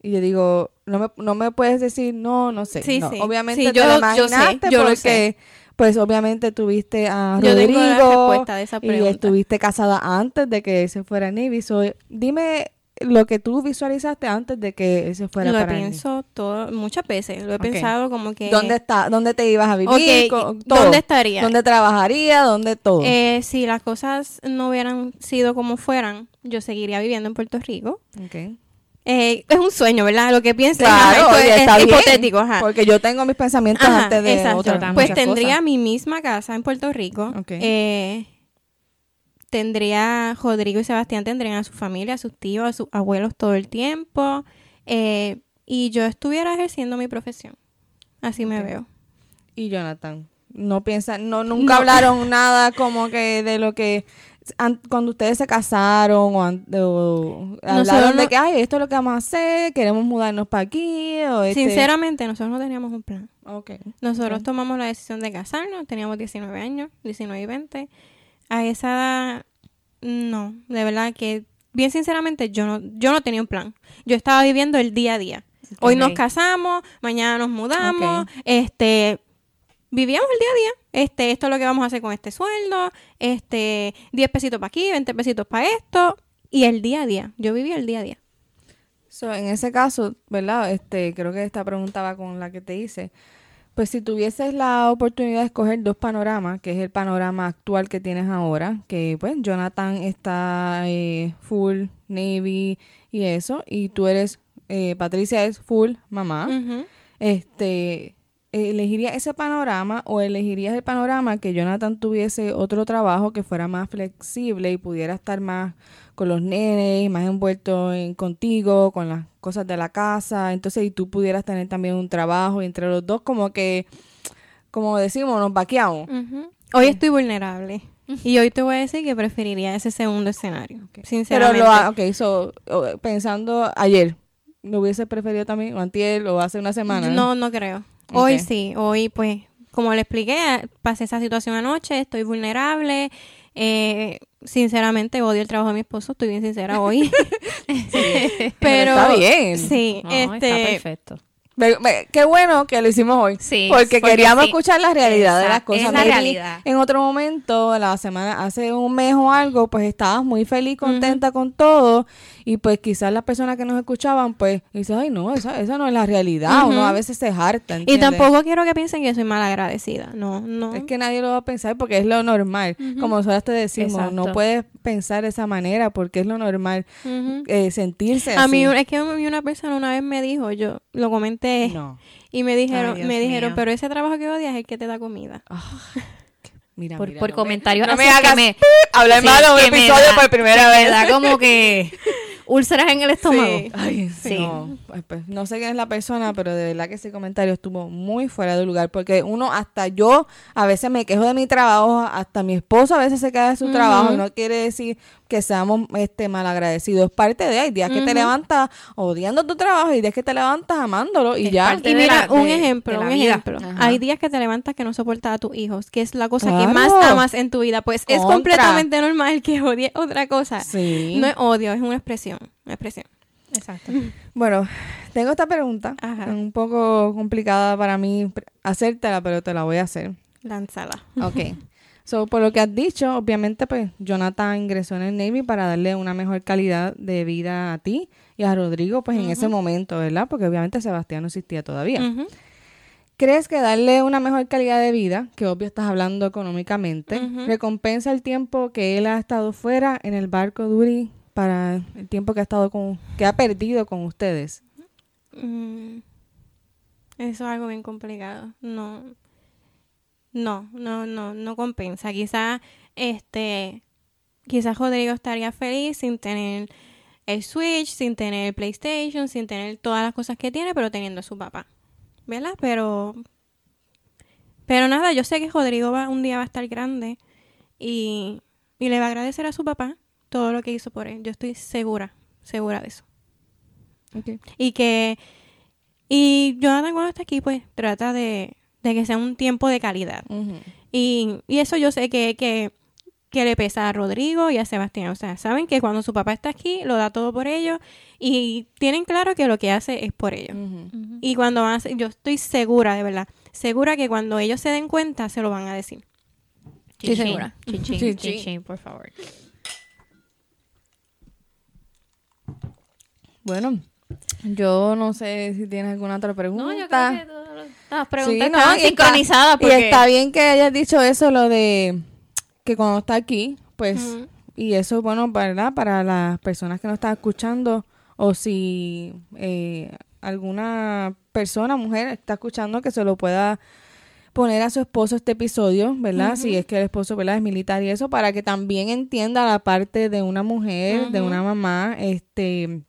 Speaker 3: Y yo digo, no me, no me puedes decir, no, no sé.
Speaker 1: Sí,
Speaker 3: No,
Speaker 1: sí.
Speaker 3: Obviamente
Speaker 1: Sí,
Speaker 3: te
Speaker 1: yo-
Speaker 3: lo
Speaker 1: yo sé,
Speaker 3: imaginaste
Speaker 1: yo lo
Speaker 3: porque,
Speaker 1: sé.
Speaker 3: pues obviamente tuviste a
Speaker 1: Yo tengo la
Speaker 3: Rodrigo
Speaker 1: respuesta de esa
Speaker 3: y estuviste casada antes de que se fuera al Navy. So, dime lo que tú visualizaste antes de que se fuera
Speaker 1: Lo
Speaker 3: para
Speaker 1: pienso todo, muchas veces. Lo he pensado como que...
Speaker 3: ¿Dónde está? ¿Dónde te ibas a vivir? Todo.
Speaker 1: ¿dónde estaría?
Speaker 3: ¿Dónde trabajaría? ¿Dónde todo?
Speaker 1: Eh, si las cosas no hubieran sido como fueran, yo seguiría viviendo en Puerto Rico.
Speaker 3: Ok.
Speaker 1: Eh, es un sueño, ¿verdad? Lo que piensas
Speaker 3: Claro,
Speaker 1: es,
Speaker 3: está
Speaker 1: es
Speaker 3: bien,
Speaker 1: hipotético, ajá.
Speaker 3: Porque yo tengo mis pensamientos
Speaker 1: Ajá,
Speaker 3: antes de
Speaker 1: exacto.
Speaker 2: también.
Speaker 1: Pues tendría
Speaker 3: cosas.
Speaker 1: mi misma casa en Puerto Rico.
Speaker 3: Ok.
Speaker 1: Eh, tendría Rodrigo y Sebastián tendrían a su familia, a sus tíos, a sus abuelos todo el tiempo. Eh, y yo estuviera ejerciendo mi profesión. Así me veo.
Speaker 3: Y Jonathan, no piensan, no, nunca
Speaker 1: No.
Speaker 3: hablaron nada como que de lo que an- cuando ustedes se casaron o, hablaron de que, ay, esto es lo que vamos a hacer, queremos mudarnos para aquí, o este...
Speaker 1: Sinceramente, nosotros no teníamos un plan.
Speaker 3: Ok.
Speaker 1: Nosotros tomamos la decisión de casarnos, teníamos 19 años, 19 y 20. A esa edad, no, de verdad que, bien sinceramente, yo no, yo no tenía un plan. Yo estaba viviendo el día a día. Hoy nos casamos, mañana nos mudamos, este, vivíamos el día a día. Este, esto es lo que vamos a hacer con este sueldo, este, 10 pesitos para aquí, 20 pesitos para esto, y el día a día. Yo vivía el día a día.
Speaker 3: So, en ese caso, ¿verdad? Este, creo que esta pregunta va con la que te hice. Pues si tuvieses la oportunidad de escoger dos panoramas, que es el panorama actual que tienes ahora, que pues Jonathan está eh, full Navy y eso, y tú eres, eh, Patricia es full mamá, este, ¿elegirías ese panorama o elegirías el panorama que Jonathan tuviese otro trabajo que fuera más flexible y pudiera estar más con los nenes, más envuelto en contigo, con las cosas de la casa, entonces y tú pudieras tener también un trabajo y entre los dos como que, como decimos, nos vaqueamos.
Speaker 1: Hoy estoy vulnerable. Y hoy te voy a decir que preferiría ese segundo escenario.
Speaker 3: Pero
Speaker 1: Sinceramente.
Speaker 3: lo, ha- ok, so, pensando ayer, ¿lo hubiese preferido también o antier o hace una semana?
Speaker 1: No, no creo. Hoy sí. Hoy, pues, como le expliqué, pasé esa situación anoche, estoy vulnerable. Eh, sinceramente, odio el trabajo de mi esposo, estoy bien sincera hoy.
Speaker 3: Pero
Speaker 1: Pero
Speaker 3: está bien.
Speaker 1: Sí,
Speaker 2: No, está
Speaker 1: este,
Speaker 2: perfecto.
Speaker 3: Me- me- qué bueno que lo hicimos hoy.
Speaker 2: Sí,
Speaker 3: porque,
Speaker 2: porque
Speaker 3: queríamos
Speaker 2: sí.
Speaker 3: escuchar la realidad de las cosas.
Speaker 2: es la
Speaker 3: Maybe
Speaker 2: realidad.
Speaker 3: En otro momento, la semana, hace un mes o algo, pues estabas muy feliz, contenta con todo. Y pues quizás las personas que nos escuchaban, pues, dicen, ay, no, esa, esa no es la realidad.
Speaker 1: Ujú.
Speaker 3: Uno a veces se harta.
Speaker 1: y tampoco quiero que piensen que soy mal agradecida. No, no.
Speaker 3: Es que nadie lo va a pensar porque es lo normal. Como nosotras te decimos, no puedes pensar de esa manera porque es lo normal eh, sentirse
Speaker 1: A
Speaker 3: así.
Speaker 1: mí, es que a mí una persona una vez me dijo, yo lo comenté,
Speaker 3: No.
Speaker 1: y me dijeron,
Speaker 2: Ay,
Speaker 1: me dijeron,
Speaker 2: mío.
Speaker 1: pero ese trabajo que odias es el que te da comida.
Speaker 3: Mira,
Speaker 2: Por,
Speaker 3: mira,
Speaker 2: por
Speaker 3: no me-
Speaker 2: comentarios
Speaker 3: no me
Speaker 2: así que
Speaker 3: hagas
Speaker 2: me-
Speaker 3: hablar
Speaker 2: Sí,
Speaker 3: mal de un
Speaker 2: que me
Speaker 3: episodio
Speaker 2: da-
Speaker 3: por primera
Speaker 2: que
Speaker 3: vez.
Speaker 2: Me da como que úlceras en el estómago.
Speaker 1: Sí.
Speaker 3: Ay,
Speaker 2: Sí.
Speaker 3: No, pues, pues, no sé quién es la persona, pero de verdad que ese comentario estuvo muy fuera de lugar. Porque uno, hasta yo, a veces me quejo de mi trabajo, hasta mi esposo a veces se queda de su trabajo. No quiere decir que seamos este malagradecidos. Es parte de, hay días que te levantas odiando tu trabajo y días que te levantas amándolo y
Speaker 2: Es
Speaker 3: ya.
Speaker 1: Y mira,
Speaker 2: la-
Speaker 1: un
Speaker 2: de-
Speaker 1: ejemplo,
Speaker 2: de
Speaker 1: un
Speaker 2: vida.
Speaker 1: ejemplo.
Speaker 3: Ajá.
Speaker 1: Hay días que te levantas que no soportas a tus hijos, que es la cosa que más amas en tu vida. Pues es completamente normal que odies otra cosa.
Speaker 3: Sí.
Speaker 1: No es odio, es una expresión. Una expresión.
Speaker 2: Exacto.
Speaker 3: Bueno, tengo esta pregunta.
Speaker 1: Ajá.
Speaker 3: Es un poco complicada para mí hacértela, pero te la voy a hacer.
Speaker 1: Lánzala.
Speaker 3: Ok. So, por lo que has dicho, obviamente, pues Jonathan ingresó en el Navy para darle una mejor calidad de vida a ti y a Rodrigo, pues en ese momento, ¿verdad? Porque obviamente Sebastián no existía todavía. ¿Crees que darle una mejor calidad de vida, que obvio estás hablando económicamente, recompensa el tiempo que él ha estado fuera en el barco Duri para el tiempo que ha estado con, que ha perdido con ustedes?
Speaker 1: Mm, Eso es algo bien complicado. No. No, no, no, no compensa. Quizás, este, quizás Rodrigo estaría feliz sin tener el Switch, sin tener el PlayStation, sin tener todas las cosas que tiene, pero teniendo a su papá. ¿Verdad? Pero, pero nada, yo sé que Rodrigo va, un día va a estar grande y, y le va a agradecer a su papá todo lo que hizo por él. Yo estoy segura, segura de eso. Y que, y Jonathan cuando está aquí, pues trata de, de que sea un tiempo de calidad. Y, y eso yo sé que, que, que le pesa a Rodrigo y a Sebastián. O sea, saben que cuando su papá está aquí, lo da todo por ellos y tienen claro que lo que hace es por ellos. Y cuando hacer- yo estoy segura, de verdad, segura que cuando ellos se den cuenta, se lo van a decir.
Speaker 2: Chin.
Speaker 1: segura.
Speaker 2: Por favor.
Speaker 3: Bueno, yo no sé si tienes alguna otra pregunta.
Speaker 2: No, yo creo que todas las
Speaker 3: Sí,
Speaker 2: preguntas
Speaker 3: no,
Speaker 2: estaban
Speaker 3: y está-
Speaker 2: sincronizadas
Speaker 3: Y está bien que hayas dicho eso, lo de que cuando está aquí, pues, y eso es bueno, ¿verdad? Para las personas que nos están escuchando, o si eh, alguna persona, mujer, está escuchando, que se lo pueda poner a su esposo este episodio, ¿verdad? Si es que el esposo, ¿verdad? Es militar y eso, para que también entienda la parte de una mujer, de una mamá, este...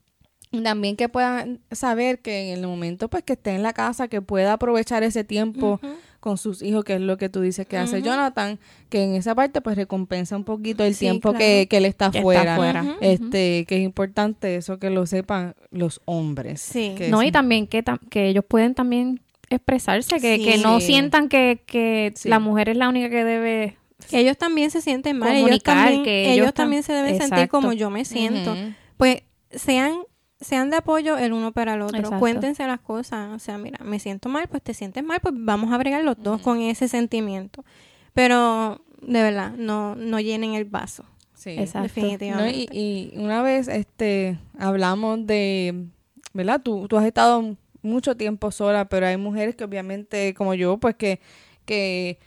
Speaker 3: También que puedan saber que en el momento pues que esté en la casa, que pueda aprovechar ese tiempo con sus hijos, que es lo que tú dices que hace. Jonathan, que en esa parte pues recompensa un poquito el
Speaker 1: Sí,
Speaker 3: tiempo
Speaker 1: claro.
Speaker 3: que, que él está
Speaker 2: Que está
Speaker 3: fuera. Este, que es importante eso que lo sepan los hombres.
Speaker 1: Sí.
Speaker 3: Que
Speaker 2: No,
Speaker 3: es-
Speaker 2: y también que, que ellos pueden también expresarse, que,
Speaker 1: Sí.
Speaker 2: que no sientan que, que
Speaker 3: Sí.
Speaker 2: la mujer es la única que debe...
Speaker 1: Que ellos también se sienten mal. Ellos
Speaker 2: Comunicar
Speaker 1: también,
Speaker 2: que
Speaker 1: ellos
Speaker 2: ellos tam-
Speaker 1: también se deben sentir como yo me siento. Pues sean sean de apoyo el uno para el otro.
Speaker 2: Exacto.
Speaker 1: Cuéntense las cosas. O sea, mira, me siento mal, pues te sientes mal, pues vamos a bregar los dos con ese sentimiento. Pero, de verdad, no, no llenen el vaso.
Speaker 3: Sí.
Speaker 2: Exacto.
Speaker 3: No,
Speaker 1: Definitivamente.
Speaker 3: y, y una vez este hablamos de, ¿verdad? Tú, tú has estado mucho tiempo sola, pero hay mujeres que obviamente, como yo, pues que, que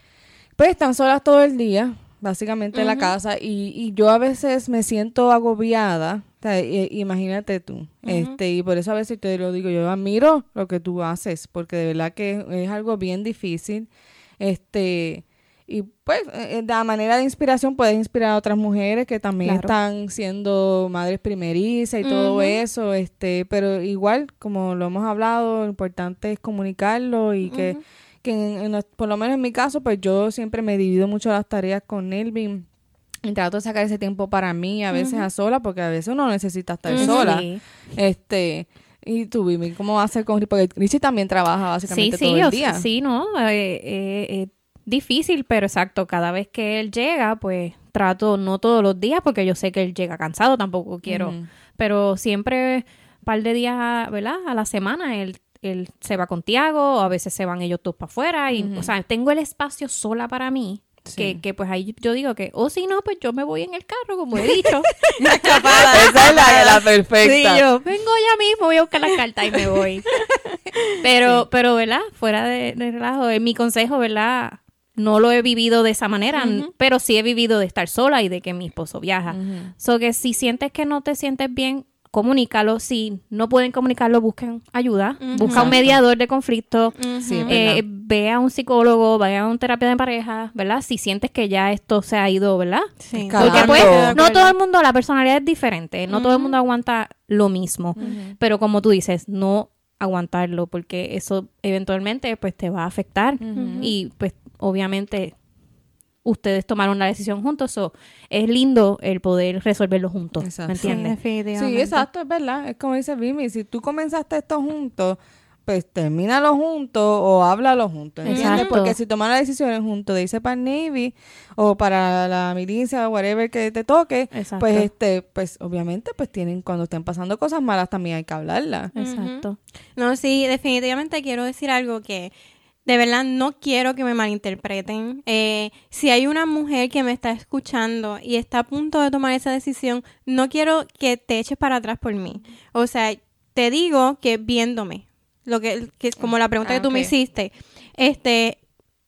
Speaker 3: pues están solas todo el día, básicamente en la casa, y, y yo a veces me siento agobiada. o sea, i- imagínate tú, este, y por eso a veces te lo digo, yo admiro lo que tú haces, porque de verdad que es algo bien difícil, este, y pues eh, de la manera de inspiración puedes inspirar a otras mujeres que también
Speaker 2: Claro.
Speaker 3: están siendo madres primerizas y todo eso, este, pero igual, como lo hemos hablado, lo importante es comunicarlo y que, que en- en por lo menos en mi caso, pues yo siempre me divido mucho las tareas con Elvin y trato de sacar ese tiempo para mí, a veces a sola, porque a veces uno necesita estar sola.
Speaker 2: Sí.
Speaker 3: Este, y tú, Vivi, ¿cómo va a hacer con Porque Richie también trabaja
Speaker 2: Sí,
Speaker 3: básicamente
Speaker 2: sí,
Speaker 3: todo el
Speaker 2: o
Speaker 3: día.
Speaker 2: sea, sí, no, eh, eh, eh, difícil, pero exacto, cada vez que él llega, pues trato, no todos los días, porque yo sé que él llega cansado, tampoco quiero, pero siempre un par de días, ¿verdad? A la semana él, él se va con Tiago, o a veces se van ellos todos para afuera, y, o sea, tengo el espacio sola para mí.
Speaker 3: Sí.
Speaker 2: Que, que pues ahí yo digo que, o si no, pues yo me voy en el carro, como he dicho.
Speaker 3: Esa es la, la perfecta.
Speaker 2: Sí, yo vengo ya mismo, voy a buscar las cartas y me voy. Pero, pero, ¿verdad? Fuera de, de relajo, mi consejo, ¿verdad? No lo he vivido de esa manera, pero sí he vivido de estar sola y de que mi esposo viaja.
Speaker 3: Ujú.
Speaker 2: So que si sientes que no te sientes bien comunícalo. Si no pueden comunicarlo, busquen ayuda. Busca un mediador de conflicto.
Speaker 3: Sí,
Speaker 2: Eh, ve a un psicólogo, vaya a una terapia de pareja, ¿verdad? Si sientes que ya esto se ha ido, ¿verdad?
Speaker 1: Sí.
Speaker 2: Porque pues, no todo el mundo, la personalidad es diferente, no todo el mundo aguanta lo mismo. Pero como tú dices, no aguantarlo, porque eso eventualmente pues te va a afectar. Y pues obviamente ustedes tomaron la decisión juntos, so, es lindo el poder resolverlo juntos,
Speaker 3: Exacto.
Speaker 2: ¿me
Speaker 1: Sí,
Speaker 2: entiendes?
Speaker 1: definitivamente.
Speaker 3: Sí, exacto, es verdad. Es como dice Vimi, si tú comenzaste esto juntos, pues termínalo juntos o háblalo juntos, ¿entiendes?
Speaker 2: Exacto.
Speaker 3: Porque si tomas las decisiones juntos de irse para el Navy o para la milicia o whatever que te toque,
Speaker 2: Exacto.
Speaker 3: pues este, pues obviamente pues tienen, cuando estén pasando cosas malas también hay que hablarlas.
Speaker 2: Exacto.
Speaker 1: No, sí, definitivamente quiero decir algo que de verdad no quiero que me malinterpreten. Eh, si hay una mujer que me está escuchando y está a punto de tomar esa decisión, no quiero que te eches para atrás por mí. O sea, te digo que viéndome, lo que, que es como la pregunta
Speaker 3: Ah,
Speaker 1: que tú me
Speaker 3: ok.
Speaker 1: hiciste, este,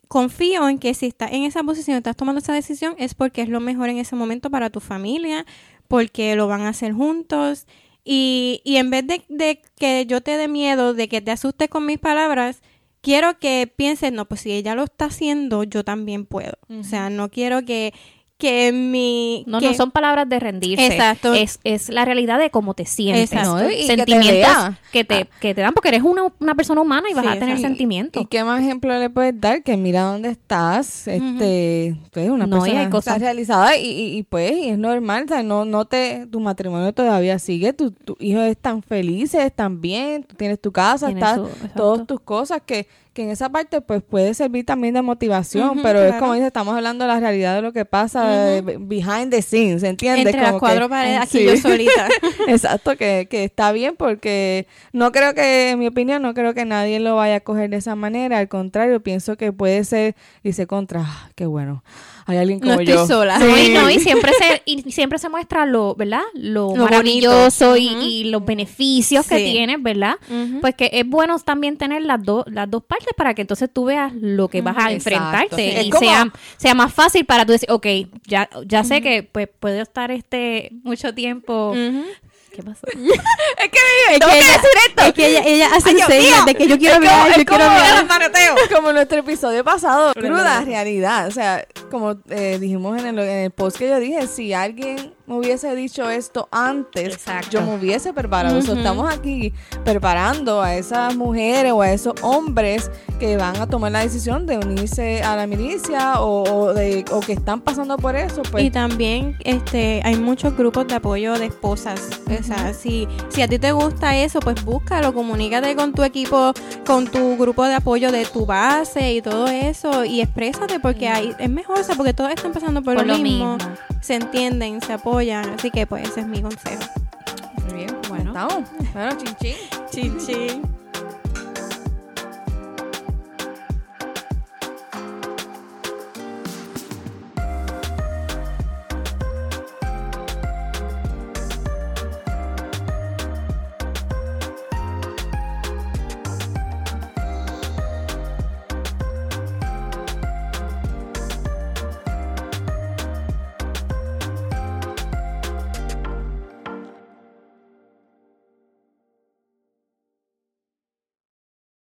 Speaker 1: confío en que si estás en esa posición, estás tomando esa decisión, es porque es lo mejor en ese momento para tu familia, porque lo van a hacer juntos. Y, y en vez de, de que yo te dé miedo, de que te asustes con mis palabras, quiero que pienses, no, pues si ella lo está haciendo, yo también puedo. O sea, no quiero que, que mi...
Speaker 2: No,
Speaker 1: que-
Speaker 2: no son palabras de rendirse.
Speaker 1: Exacto.
Speaker 2: Es, es la realidad de cómo te sientes.
Speaker 3: No, y que te
Speaker 2: Sentimientos
Speaker 3: vea.
Speaker 2: que te, que te dan porque eres una, una persona humana y vas
Speaker 1: Sí,
Speaker 2: a tener sentimientos.
Speaker 3: ¿Y qué más ejemplo le puedes dar? Que mira dónde estás, este, tú eres una
Speaker 2: No,
Speaker 3: persona
Speaker 2: hay cosas-
Speaker 3: realizada y, y, y, pues y es normal, o sea, no, no te, tu matrimonio todavía sigue, tu- tus hijos están felices, están bien, tú tienes tu casa,
Speaker 2: Tienes
Speaker 3: estás,
Speaker 2: su-
Speaker 3: todas tus cosas que, que en esa parte pues puede servir también de motivación, pero es como dice, estamos hablando de la realidad de lo que pasa eh, behind the scenes, ¿entiendes?
Speaker 1: entre las
Speaker 3: Como que-
Speaker 1: cuatro paredes, aquí
Speaker 3: Sí.
Speaker 1: yo solita.
Speaker 3: Exacto, que, que está bien porque no creo que, en mi opinión, no creo que nadie lo vaya a coger de esa manera. Al contrario, pienso que puede ser, dice contra, ah, qué bueno, hay alguien como
Speaker 1: No estoy
Speaker 3: yo.
Speaker 1: sola.
Speaker 2: No, y, no, y siempre se, y siempre se muestra lo, ¿verdad? Lo,
Speaker 1: Lo
Speaker 2: maravilloso y,
Speaker 1: Ujú.
Speaker 2: y los beneficios que
Speaker 1: Sí.
Speaker 2: tienes, ¿verdad?
Speaker 1: Ujú.
Speaker 2: Pues que es bueno también tener las dos las dos partes para que entonces tú veas lo que vas a
Speaker 3: Exacto.
Speaker 2: enfrentarte
Speaker 3: Sí.
Speaker 2: Y
Speaker 3: como-
Speaker 2: sea, sea más fácil para tú decir, ok, ya, ya sé que pues puedo estar este mucho tiempo. ¿Qué pasó?
Speaker 3: Es que,
Speaker 1: Es que ella, es que ella, ella hace señas de que yo quiero hablar, yo quiero hablar.
Speaker 3: Como nuestro episodio pasado, cruda realidad. O sea, como eh, dijimos en el, en el post que yo dije, si alguien me hubiese dicho esto antes,
Speaker 2: Exacto.
Speaker 3: yo me hubiese preparado.
Speaker 1: Ujú.
Speaker 3: estamos aquí preparando a esas mujeres o a esos hombres que van a tomar la decisión de unirse a la milicia o, o de, o que están pasando por eso. Pues,
Speaker 1: Y también este hay muchos grupos de apoyo de esposas. O sea, si, si a ti te gusta eso, pues búscalo, comunícate con tu equipo, con tu grupo de apoyo de tu base y todo eso. Y exprésate porque hay, es mejor, o sea, porque todos están pasando por,
Speaker 2: Por
Speaker 1: lo,
Speaker 2: lo
Speaker 1: mismo.
Speaker 2: mismo.
Speaker 1: Se entienden, se apoyan. Así que pues ese es mi consejo.
Speaker 3: Muy bien,
Speaker 2: Bueno.
Speaker 3: Estamos. Bueno, chin chin.
Speaker 1: Chin, chin.